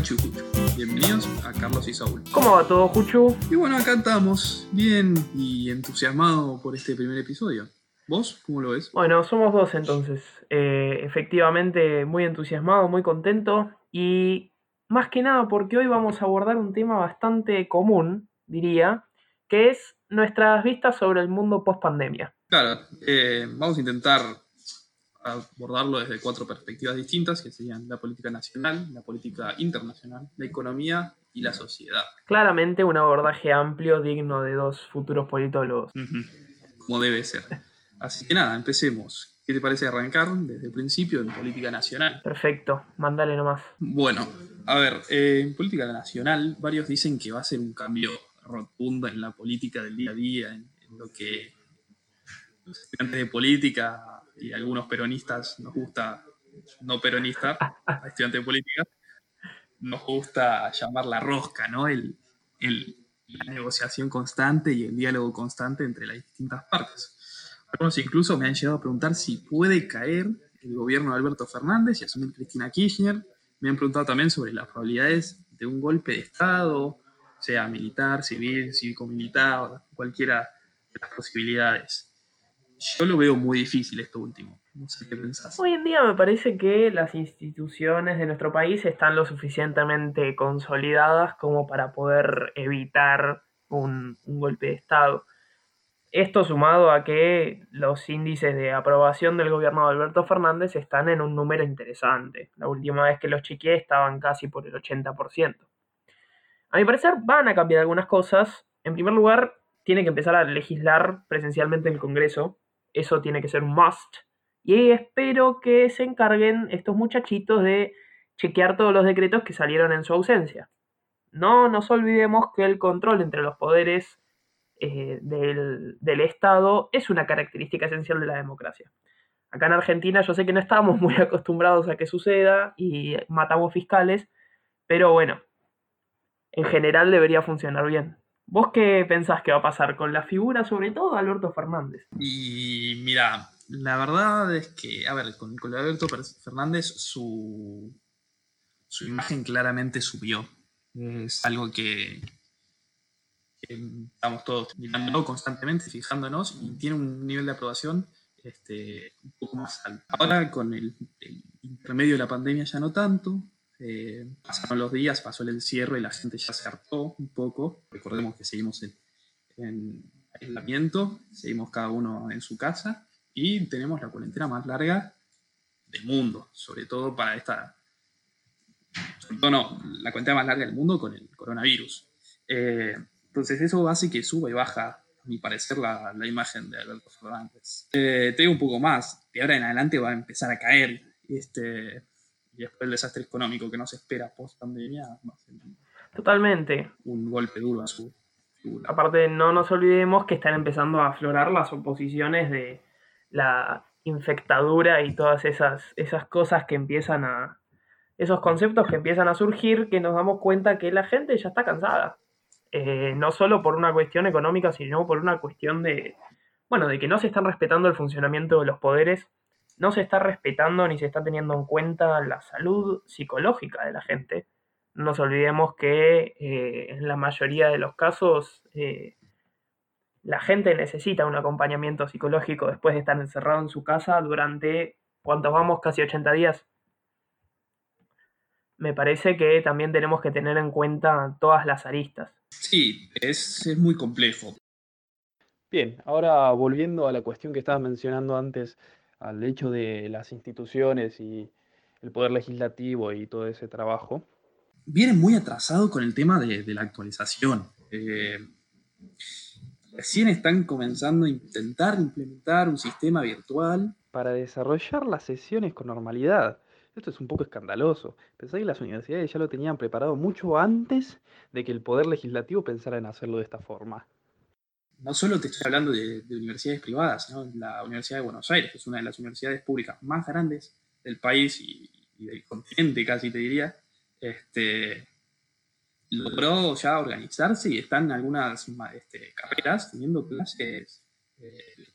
Y. Bienvenidos a Carlos y Saúl. ¿Cómo va todo, Juchu? Y bueno, acá estamos, bien y entusiasmado por este primer episodio. ¿Vos cómo lo ves? Bueno, somos dos entonces. Eh, efectivamente, muy entusiasmado, muy contento. Y más que nada porque hoy vamos a abordar un tema bastante común, diría, que es nuestras vistas sobre el mundo post pandemia. Claro, eh, vamos a intentar abordarlo desde cuatro perspectivas distintas, que serían la política nacional, la política internacional, la economía y la sociedad. Claramente un abordaje amplio, digno de dos futuros politólogos. Como debe ser. Así que nada, empecemos. ¿Qué te parece arrancar desde el principio en política nacional? Perfecto, mandale nomás. Bueno, a ver, eh, en política nacional varios dicen que va a ser un cambio rotundo en la política del día a día, en, lo que los estudiantes de política y algunos peronistas nos gusta, no peronistas, estudiantes de política, nos gusta llamar la rosca, ¿no? El, el, la negociación constante y el diálogo constante entre las distintas partes. Algunos incluso me han llegado a preguntar si puede caer el gobierno de Alberto Fernández y asumir Cristina Kirchner. Me han preguntado también sobre las probabilidades de un golpe de Estado, sea militar, civil, cívico-militar, cualquiera de las posibilidades. Yo lo veo muy difícil esto último. No sé qué pensás. Hoy en día me parece que las instituciones de nuestro país están lo suficientemente consolidadas como para poder evitar un, un golpe de Estado. Esto sumado a que los índices de aprobación del gobierno de Alberto Fernández están en un número interesante. La última vez que los chequeé estaban casi por el 80%. A mi parecer van a cambiar algunas cosas. En primer lugar, tiene que empezar a legislar presencialmente en el Congreso. Eso tiene que ser un must. Y espero que se encarguen estos muchachitos de chequear todos los decretos que salieron en su ausencia. No nos olvidemos que el control entre los poderes eh, del, del, Estado es una característica esencial de la democracia. Acá en Argentina yo sé que no estamos muy acostumbrados a que suceda y matamos fiscales, pero bueno, en general debería funcionar bien. ¿Vos qué pensás que va a pasar con la figura, sobre todo, Alberto Fernández? Y mira, la verdad es que, a ver, con, con Alberto Fernández su, su imagen claramente subió. Es algo que, estamos todos mirando constantemente, fijándonos, y tiene un nivel de aprobación este, un poco más alto. Ahora con el, el, intermedio de la pandemia ya no tanto, eh, pasaron los días, pasó el encierro y la gente ya se hartó un poco. Recordemos que seguimos en, en aislamiento, seguimos cada uno en su casa y tenemos la cuarentena más larga del mundo, sobre todo para esta, sobre todo no, la cuarentena más larga del mundo con el coronavirus. Eh, entonces eso hace que suba y baja, a mi parecer, la, la imagen de Alberto Fernández. Eh, te digo un poco más, de ahora en adelante va a empezar a caer, este, y después el desastre económico que nos espera post pandemia Totalmente. un golpe duro a su figura. Aparte, no nos olvidemos que están empezando a aflorar las oposiciones de la infectadura y todas esas, esas cosas que empiezan a... esos conceptos que empiezan a surgir que nos damos cuenta que la gente ya está cansada. Eh, no solo por una cuestión económica, sino por una cuestión de, bueno, de que no se están respetando el funcionamiento de los poderes, no se está respetando ni se está teniendo en cuenta la salud psicológica de la gente. No nos olvidemos que eh, en la mayoría de los casos eh, la gente necesita un acompañamiento psicológico después de estar encerrado en su casa durante, ¿cuántos vamos? Casi 80 días me parece que también tenemos que tener en cuenta todas las aristas. Sí, es, es, muy complejo. Bien, ahora volviendo a la cuestión que estabas mencionando antes, al hecho de las instituciones y el poder legislativo y todo ese trabajo. Viene muy atrasado con el tema de, de la actualización. Eh, recién están comenzando a intentar implementar un sistema virtual. Para desarrollar las sesiones con normalidad. Esto es un poco escandaloso. Pensé que las universidades ya lo tenían preparado mucho antes de que el poder legislativo pensara en hacerlo de esta forma. No solo te estoy hablando de, de universidades privadas, ¿no? la Universidad de Buenos Aires, que es una de las universidades públicas más grandes del país y, del continente, casi te diría, este, logró ya organizarse y están algunas este, carreras teniendo clases eh.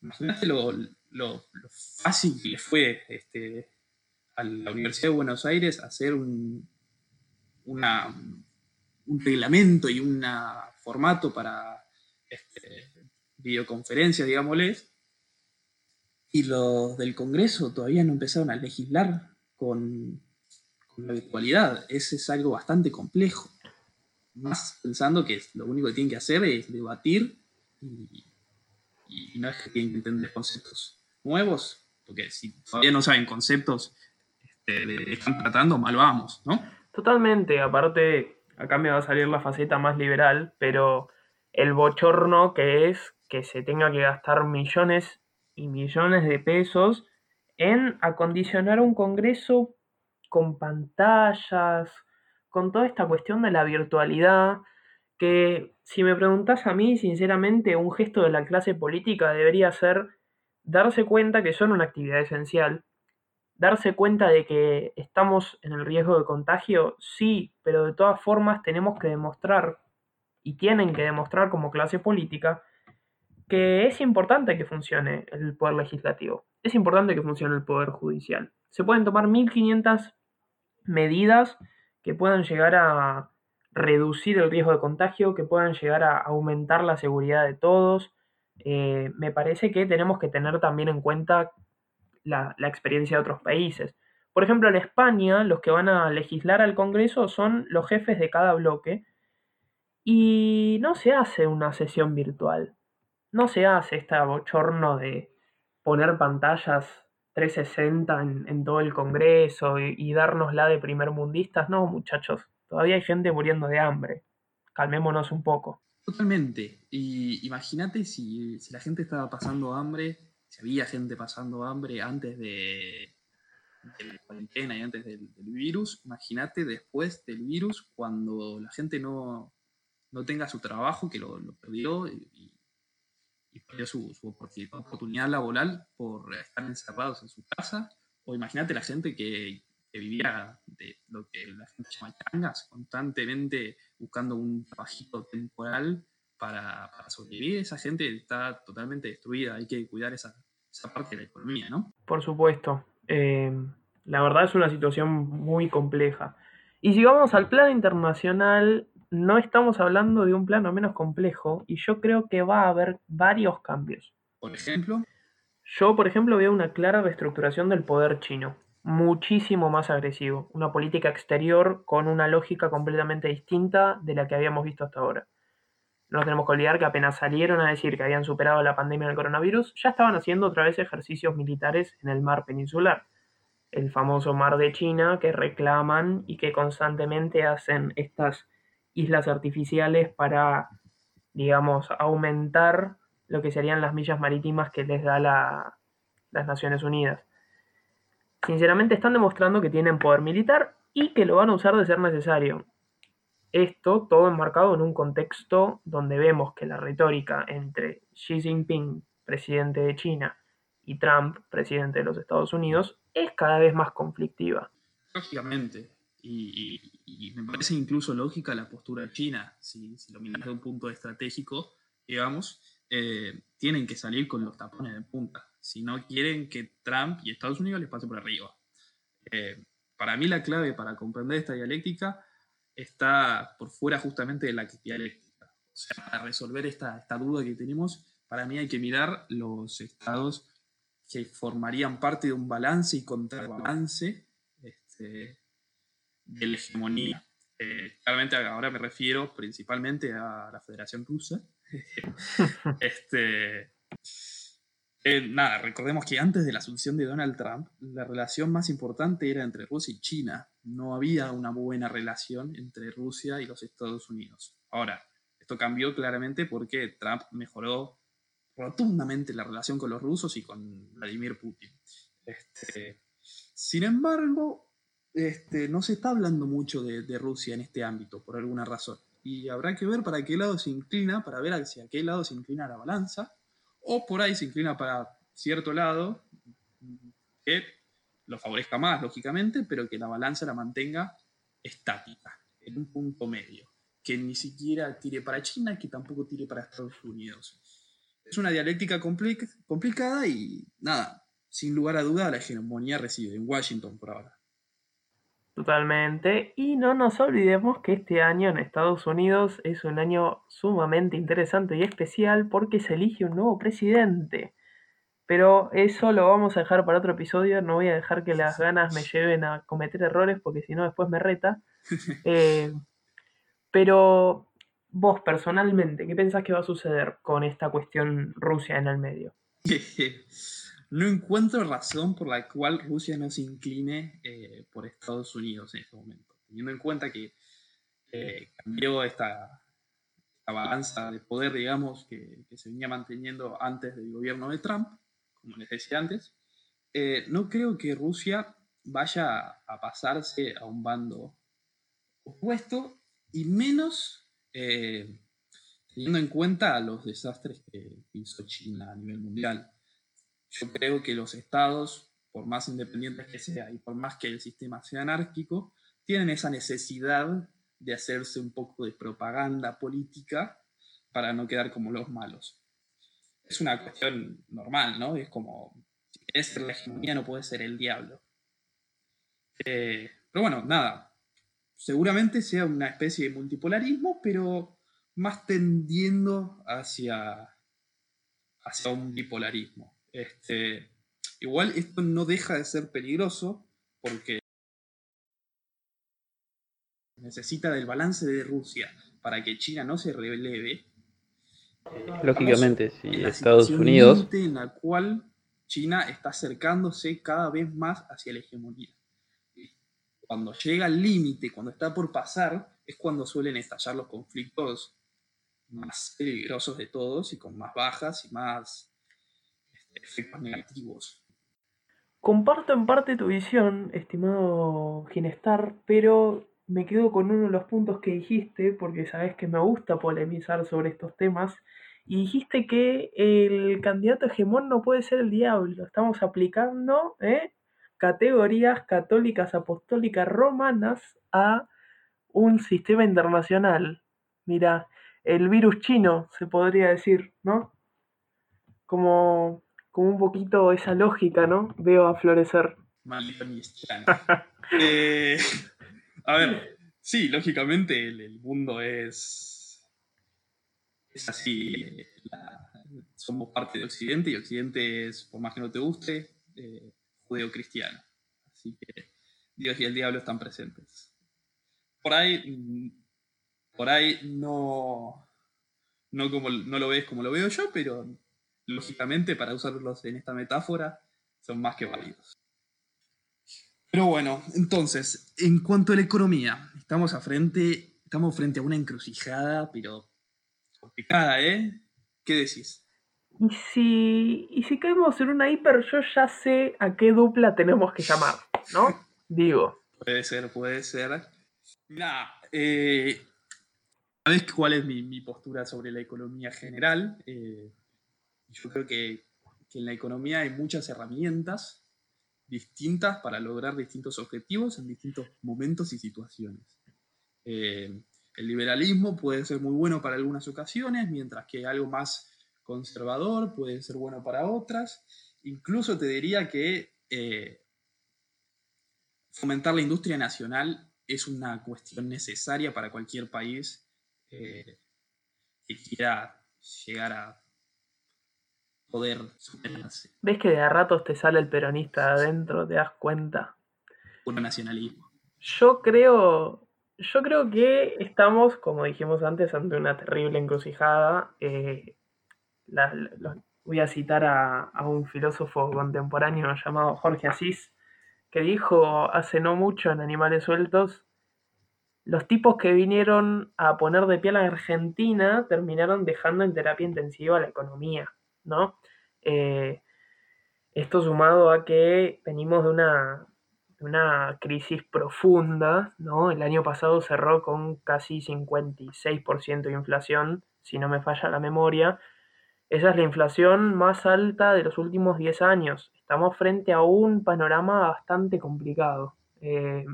Imagínate lo, fácil que le fue este, a la Universidad de Buenos Aires hacer un, un reglamento y un formato para este, videoconferencias, digámosles, y los del Congreso todavía no empezaron a legislar con, la virtualidad. Ese es algo bastante complejo. Más pensando que lo único que tienen que hacer es debatir y, no es que tienen que entender conceptos nuevos, porque si todavía no saben conceptos, este, están tratando, mal vamos, ¿no? Totalmente, aparte, acá me va a salir la faceta más liberal, pero el bochorno que es que se tenga que gastar millones y millones de pesos en acondicionar un Congreso con pantallas, con toda esta cuestión de la virtualidad, que si me preguntas a mí, sinceramente, un gesto de la clase política debería ser darse cuenta que son una actividad esencial, darse cuenta de que estamos en el riesgo de contagio, sí, pero de todas formas tenemos que demostrar, y tienen que demostrar como clase política, que es importante que funcione el poder legislativo, es importante que funcione el poder judicial. Se pueden tomar 1500 medidas que puedan llegar a reducir el riesgo de contagio, que puedan llegar a aumentar la seguridad de todos. Eh, me parece que tenemos que tener también en cuenta la, la experiencia de otros países. Por ejemplo, en España los que van a legislar al Congreso son los jefes de cada bloque y no se hace una sesión virtual no se hace este bochorno de poner pantallas 360 en, todo el Congreso y, darnos la de primer mundistas. No, muchachos, todavía hay gente muriendo de hambre. Calmémonos un poco. Totalmente. Y imagínate si, la gente estaba pasando hambre, si había gente pasando hambre antes de, la cuarentena y antes del, virus, imagínate después del virus cuando la gente no, tenga su trabajo, que lo, perdió y, y perdió su, oportunidad laboral por estar encerrados en su casa. O imagínate la gente que, vivía de lo que la gente llama changas, constantemente buscando un trabajito temporal para, sobrevivir. Esa gente está totalmente destruida, hay que cuidar esa, parte de la economía, ¿no? Por supuesto. Eh, la verdad es una situación muy compleja. Y si vamos al plano internacional, no estamos hablando de un plano menos complejo y yo creo que va a haber varios cambios. Por ejemplo. Yo, por ejemplo, veo una clara reestructuración del poder chino, muchísimo más agresivo, una política exterior con una lógica completamente distinta de la que habíamos visto hasta ahora. No tenemos que olvidar que apenas salieron a decir que habían superado la pandemia del coronavirus, ya estaban haciendo otra vez ejercicios militares en el mar peninsular, el famoso mar de China que reclaman y que constantemente hacen estas islas artificiales para, digamos, aumentar lo que serían las millas marítimas que les da la, las Naciones Unidas. Sinceramente están demostrando que tienen poder militar y que lo van a usar de ser necesario. Esto todo enmarcado en un contexto donde vemos que la retórica entre Xi Jinping, presidente de China, y Trump, presidente de los Estados Unidos, es cada vez más conflictiva. Lógicamente, y, me parece incluso lógica la postura China, si, lo miras desde un punto estratégico, digamos, eh, tienen que salir con los tapones de punta, si no quieren que Trump y Estados Unidos les pase por arriba. Eh, para mí la clave para comprender esta dialéctica está por fuera justamente de la dialéctica. O sea, para resolver esta, esta duda que tenemos, para mí hay que mirar los estados que formarían parte de un balance y contrabalance este, de la hegemonía. Eh, claramente ahora me refiero principalmente a la Federación Rusa. este, eh, nada, recordemos que antes de la asunción de Donald Trump, la relación más importante era entre Rusia y China. No había una buena relación entre Rusia y los Estados Unidos. Ahora, esto cambió claramente porque Trump mejoró rotundamente la relación con los rusos y con Vladimir Putin. Este, sin embargo, este, no se está hablando mucho de, Rusia en este ámbito, por alguna razón. Y habrá que ver para qué lado se inclina, para ver hacia qué lado se inclina la balanza, o por ahí se inclina para cierto lado, que lo favorezca más, lógicamente, pero que la balanza la mantenga estática, en un punto medio, que ni siquiera tire para China, que tampoco tire para Estados Unidos. Es una dialéctica complicada y nada, sin lugar a duda la hegemonía reside en Washington por ahora. Totalmente. Y no nos olvidemos que este año en Estados Unidos es un año sumamente interesante y especial porque se elige un nuevo presidente. Pero eso lo vamos a dejar para otro episodio. No voy a dejar que las ganas me lleven a cometer errores porque si no después me reta. Eh, pero vos personalmente, ¿qué pensás que va a suceder con esta cuestión Rusia en el medio? no encuentro razón por la cual Rusia no se incline eh, por Estados Unidos en este momento, teniendo en cuenta que eh, cambió esta, balanza de poder, digamos, que, se venía manteniendo antes del gobierno de Trump, como les decía antes, eh, no creo que Rusia vaya a pasarse a un bando opuesto y menos teniendo en cuenta los desastres que hizo China a nivel mundial yo creo que los estados, por más independientes que sean y por más que el sistema sea anárquico, tienen esa necesidad de hacerse un poco de propaganda política para no quedar como los malos. Es una cuestión normal, ¿no? Es como, si querés ser la hegemonía no puede ser el diablo. Eh, pero bueno, nada. Seguramente sea una especie de multipolarismo, pero más tendiendo hacia, hacia un bipolarismo. Este, igual esto no deja de ser peligroso porque necesita del balance de Rusia para que China no se releve. Lógicamente, si Estados Unidos. En la cual China está acercándose cada vez más hacia la hegemonía. Cuando llega al límite, cuando está por pasar, es cuando suelen estallar los conflictos más peligrosos de todos y con más bajas y más efectos negativos. Comparto en parte tu visión, estimado Ginestar, pero me quedo con uno de los puntos que dijiste, porque sabes que me gusta polemizar sobre estos temas, y dijiste que el candidato hegemón no puede ser el diablo. Estamos aplicando ¿eh? categorías católicas apostólicas romanas a un sistema internacional. Mira, el virus chino, se podría decir, ¿no? Como como un poquito esa lógica, ¿no? Veo a florecer. Eh, a ver, sí, lógicamente el, mundo es, es así. somos parte de Occidente y Occidente es, por más que no te guste, eh, judeo-cristiano. Así que Dios y el diablo están presentes. Por ahí, por ahí no, no, como, no lo ves como lo veo yo, pero lógicamente, para usarlos en esta metáfora, son más que válidos. Pero bueno, entonces, en cuanto a la economía, estamos, a frente, estamos frente a una encrucijada, pero complicada, ¿eh? ¿Qué decís? Y si, y si caemos en una hiper, yo ya sé a qué dupla tenemos que llamar, ¿no? Digo. Puede ser, puede ser. Nada, eh, ¿sabes cuál es mi, postura sobre la economía general? Eh, yo creo que, en la economía hay muchas herramientas distintas para lograr distintos objetivos en distintos momentos y situaciones. Eh, el liberalismo puede ser muy bueno para algunas ocasiones, mientras que algo más conservador puede ser bueno para otras. Incluso te diría que eh, fomentar la industria nacional es una cuestión necesaria para cualquier país eh, que quiera llegar a poder ¿Ves que de a ratos te sale el peronista adentro? ¿Te das cuenta? Puro nacionalismo. Yo creo, yo creo que estamos, como dijimos antes, ante una terrible encrucijada. Eh, voy a citar a, a, un filósofo contemporáneo llamado Jorge Asís, que dijo hace no mucho en Animales Sueltos, los tipos que vinieron a poner de pie a la Argentina terminaron dejando en terapia intensiva la economía. ¿No? Eh, esto sumado a que venimos de una, una crisis profunda, ¿no? El año pasado cerró con casi 56% de inflación, si no me falla la memoria. Esa es la inflación más alta de los últimos 10 años. Estamos frente a un panorama bastante complicado. Eh,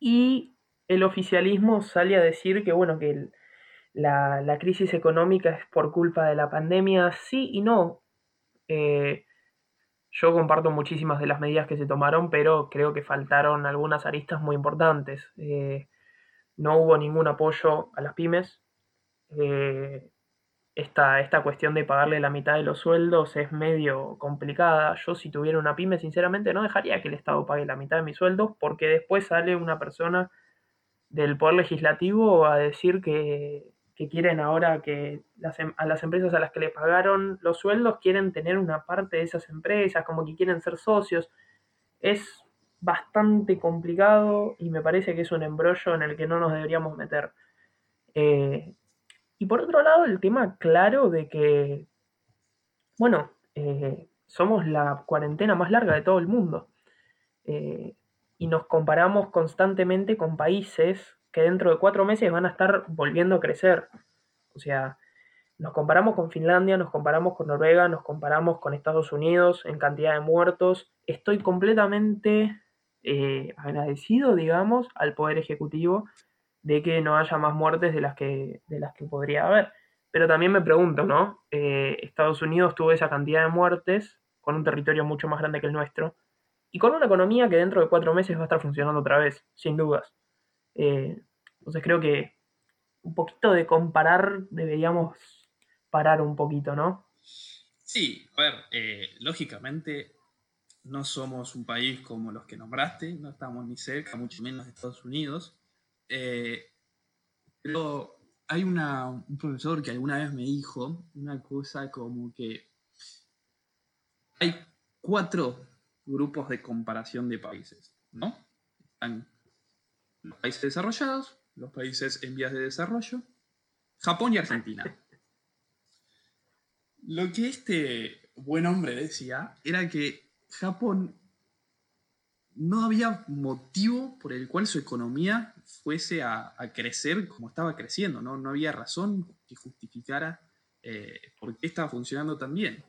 y el oficialismo sale a decir que, bueno, que el, la, crisis económica es por culpa de la pandemia, sí y no. Eh, yo comparto muchísimas de las medidas que se tomaron, pero creo que faltaron algunas aristas muy importantes. Eh, no hubo ningún apoyo a las pymes. Eh, esta, esta, cuestión de pagarle la mitad de los sueldos es medio complicada. Yo si tuviera una pyme, sinceramente, no dejaría que el Estado pague la mitad de mis sueldos, porque después sale una persona del Poder Legislativo a decir que, que quieren ahora que las, em, a las empresas a las que le pagaron los sueldos quieren tener una parte de esas empresas, como que quieren ser socios. Es bastante complicado y me parece que es un embrollo en el que no nos deberíamos meter. Eh, y por otro lado, el tema claro de que, bueno, eh, somos la cuarentena más larga de todo el mundo. Eh, y nos comparamos constantemente con países que dentro de cuatro meses van a estar volviendo a crecer. O sea, nos comparamos con Finlandia, nos comparamos con Noruega, nos comparamos con Estados Unidos en cantidad de muertos. Estoy completamente eh, agradecido, digamos, al Poder Ejecutivo de que no haya más muertes de las que, de las que podría haber. Pero también me pregunto, ¿no? Eh, Estados Unidos tuvo esa cantidad de muertes con un territorio mucho más grande que el nuestro y con una economía que dentro de cuatro meses va a estar funcionando otra vez, sin dudas. Eh, entonces creo que un poquito de comparar deberíamos parar un poquito, ¿no? Sí, a ver, eh, lógicamente no somos un país como los que nombraste, no estamos ni cerca, mucho menos de Estados Unidos. Eh, pero hay un profesor que alguna vez me dijo una cosa como que hay cuatro grupos de comparación de países, ¿no? Están los países desarrollados, los países en vías de desarrollo, Japón y Argentina. Lo que este buen hombre decía era que Japón no había motivo por el cual su economía fuese a, crecer como estaba creciendo, ¿no? no había razón que justificara eh, por qué estaba funcionando tan bien.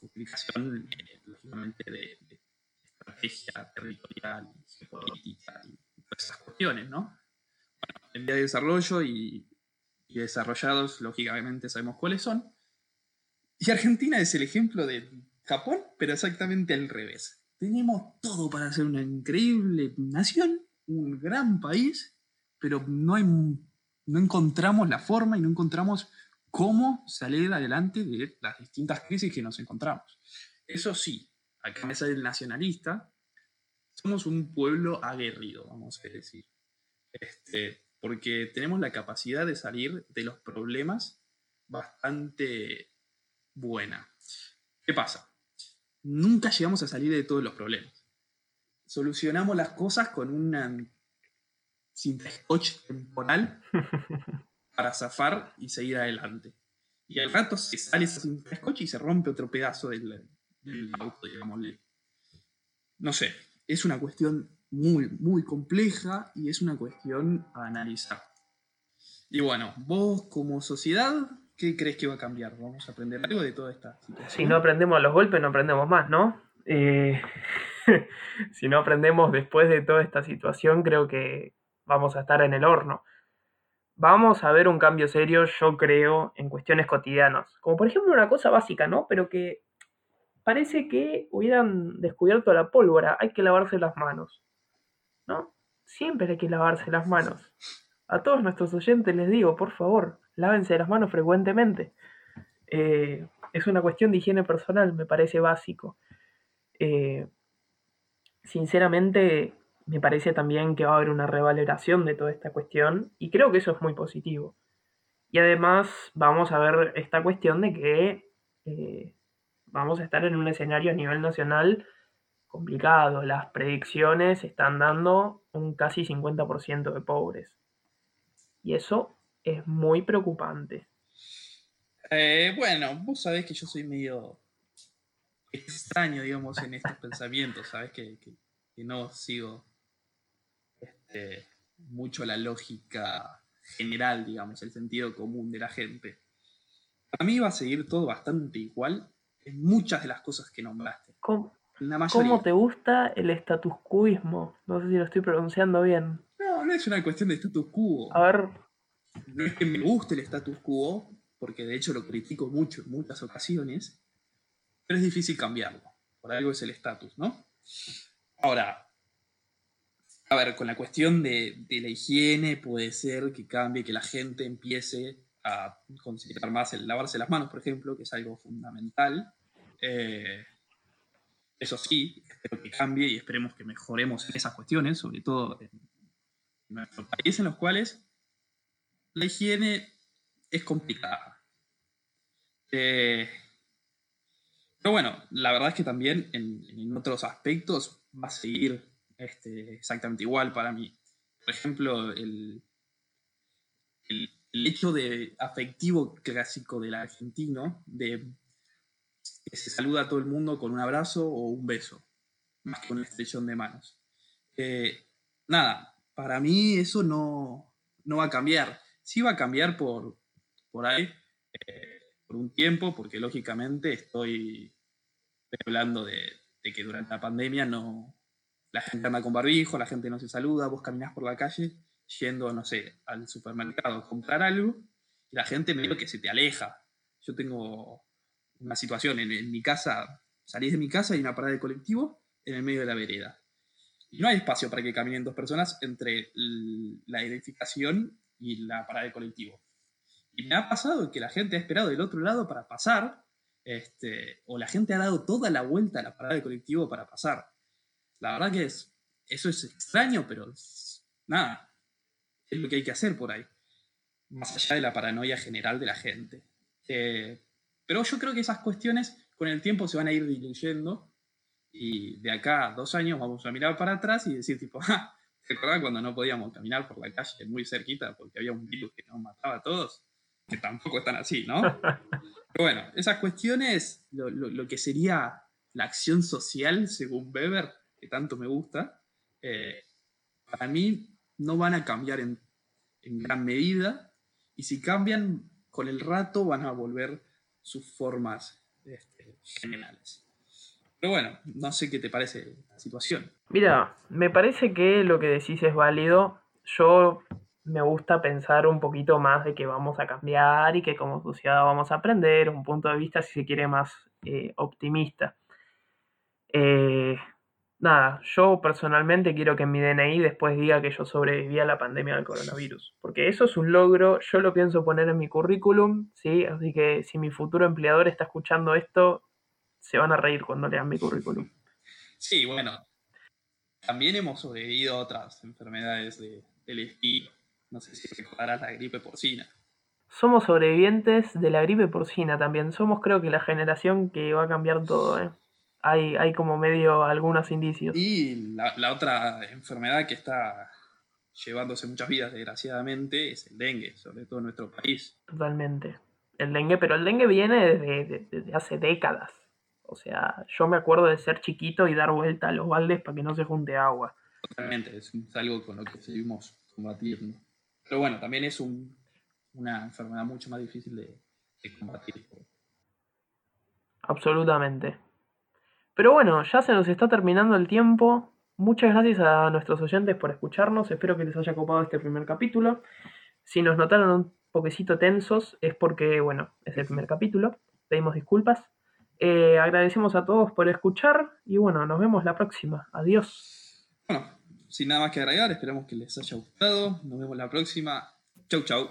Justificación, eh, lógicamente, de, estrategia territorial, geopolítica esas cuestiones, ¿no? Bueno, en vía de desarrollo y, desarrollados, lógicamente sabemos cuáles son. Y Argentina es el ejemplo de Japón, pero exactamente al revés. Tenemos todo para ser una increíble nación, un gran país, pero no, hay, no encontramos la forma y no encontramos cómo salir adelante de las distintas crisis que nos encontramos. Eso sí, acá me sale el nacionalista, somos un pueblo aguerrido, vamos a decir. Este, porque tenemos la capacidad de salir de los problemas bastante buena. ¿Qué pasa? Nunca llegamos a salir de todos los problemas. Solucionamos las cosas con una cinta scotch temporal para zafar y seguir adelante. Y al rato se sale esa cinta scotch y se rompe otro pedazo del, del auto, digámosle. No sé, es una cuestión muy, muy compleja y es una cuestión a analizar. Y bueno, vos como sociedad, ¿qué crees que va a cambiar? ¿Vamos a aprender algo de toda esta situación? Si no aprendemos los golpes, no aprendemos más, ¿no? Eh, si no aprendemos después de toda esta situación, creo que vamos a estar en el horno. Vamos a ver un cambio serio, yo creo, en cuestiones cotidianas. Como por ejemplo una cosa básica, ¿no? Pero que parece que hubieran descubierto la pólvora. Hay que lavarse las manos. ¿No? Siempre hay que lavarse las manos. A todos nuestros oyentes les digo, por favor, lávense las manos frecuentemente. Eh, es una cuestión de higiene personal, me parece básico. Eh, sinceramente, me parece también que va a haber una revaloración de toda esta cuestión y creo que eso es muy positivo. Y además vamos a ver esta cuestión de que eh, vamos a estar en un escenario a nivel nacional complicado. Las predicciones están dando un casi 50% de pobres. Y eso es muy preocupante. Eh, bueno, vos sabés que yo soy medio extraño, digamos, en estos pensamientos, sabés que, no sigo este, mucho la lógica general, digamos, el sentido común de la gente. A mí va a seguir todo bastante igual muchas de las cosas que nombraste. ¿Cómo, ¿Cómo te gusta el status quoismo? No sé si lo estoy pronunciando bien. No, no es una cuestión de status quo. A ver. No es que me guste el status quo, porque de hecho lo critico mucho en muchas ocasiones, pero es difícil cambiarlo. por algo es el estatus, ¿no? Ahora, a ver, con la cuestión de, la higiene puede ser que cambie, que la gente empiece a considerar más el lavarse las manos, por ejemplo, que es algo fundamental. Eh, eso sí, espero que cambie y esperemos que mejoremos en esas cuestiones, sobre todo en nuestro país, en los cuales la higiene es complicada. Eh, pero bueno, la verdad es que también en, otros aspectos va a seguir este, exactamente igual para mí. Por ejemplo, el, el, hecho de afectivo clásico del argentino, de que se saluda a todo el mundo con un abrazo o un beso, más que una extensión de manos. Eh, nada, para mí eso no, va a cambiar. Sí va a cambiar por, por ahí, eh, por un tiempo, porque lógicamente estoy hablando de, que durante la pandemia no, la gente anda con barbijo, la gente no se saluda, vos caminás por la calle yendo, no sé, al supermercado a comprar algo y la gente medio que se te aleja. Yo tengo una situación en, mi casa, salís de mi casa y una parada de colectivo en el medio de la vereda. No hay espacio para que caminen dos personas entre la edificación y la parada de colectivo. Y me ha pasado que la gente ha esperado del otro lado para pasar, este, o la gente ha dado toda la vuelta a la parada de colectivo para pasar. La verdad que es, eso es extraño, pero nada, es lo que hay que hacer por ahí. Más allá de la paranoia general de la gente. Eh, pero yo creo que esas cuestiones con el tiempo se van a ir diluyendo y de acá a dos años vamos a mirar para atrás y decir tipo, ah, ¿te acuerdas cuando no podíamos caminar por la calle muy cerquita porque había un virus que nos mataba a todos? Que tampoco están así, ¿no? Pero bueno, esas cuestiones, lo, que sería la acción social, según Weber, que tanto me gusta, eh, para mí no van a cambiar en, en gran medida y si cambian con el rato van a volver sus formas este, generales. Pero bueno, no sé qué te parece la situación. Mira, me parece que lo que decís es válido. Yo me gusta pensar un poquito más de que vamos a cambiar y que como sociedad vamos a aprender, un punto de vista, si se quiere, más eh, optimista. Eh, nada, yo personalmente quiero que mi DNI después diga que yo sobreviví a la pandemia del coronavirus, porque eso es un logro, yo lo pienso poner en mi currículum, ¿sí? Así que si mi futuro empleador está escuchando esto, se van a reír cuando lean mi currículum. Sí, bueno, también hemos sobrevivido a otras enfermedades de, del estilo, no sé si recordarás la gripe porcina. Somos sobrevivientes de la gripe porcina también, somos creo que la generación que va a cambiar todo, ¿eh? Hay, hay como medio algunos indicios. Y la, otra enfermedad que está llevándose muchas vidas, desgraciadamente, es el dengue, sobre todo en nuestro país. Totalmente. El dengue, pero el dengue viene desde, hace décadas. O sea, yo me acuerdo de ser chiquito y dar vuelta a los baldes para que no se junte agua. Totalmente, es, algo con lo que seguimos combatiendo. Pero bueno, también es una enfermedad mucho más difícil de combatir. Absolutamente. Pero bueno, ya se nos está terminando el tiempo. Muchas gracias a nuestros oyentes por escucharnos. Espero que les haya copado este primer capítulo. Si nos notaron un poquecito tensos es porque, bueno, es el primer capítulo. Pedimos disculpas. Eh, agradecemos a todos por escuchar y bueno, nos vemos la próxima. Adiós. Bueno, sin nada más que agregar, esperamos que les haya gustado. Nos vemos la próxima. Chau, chau.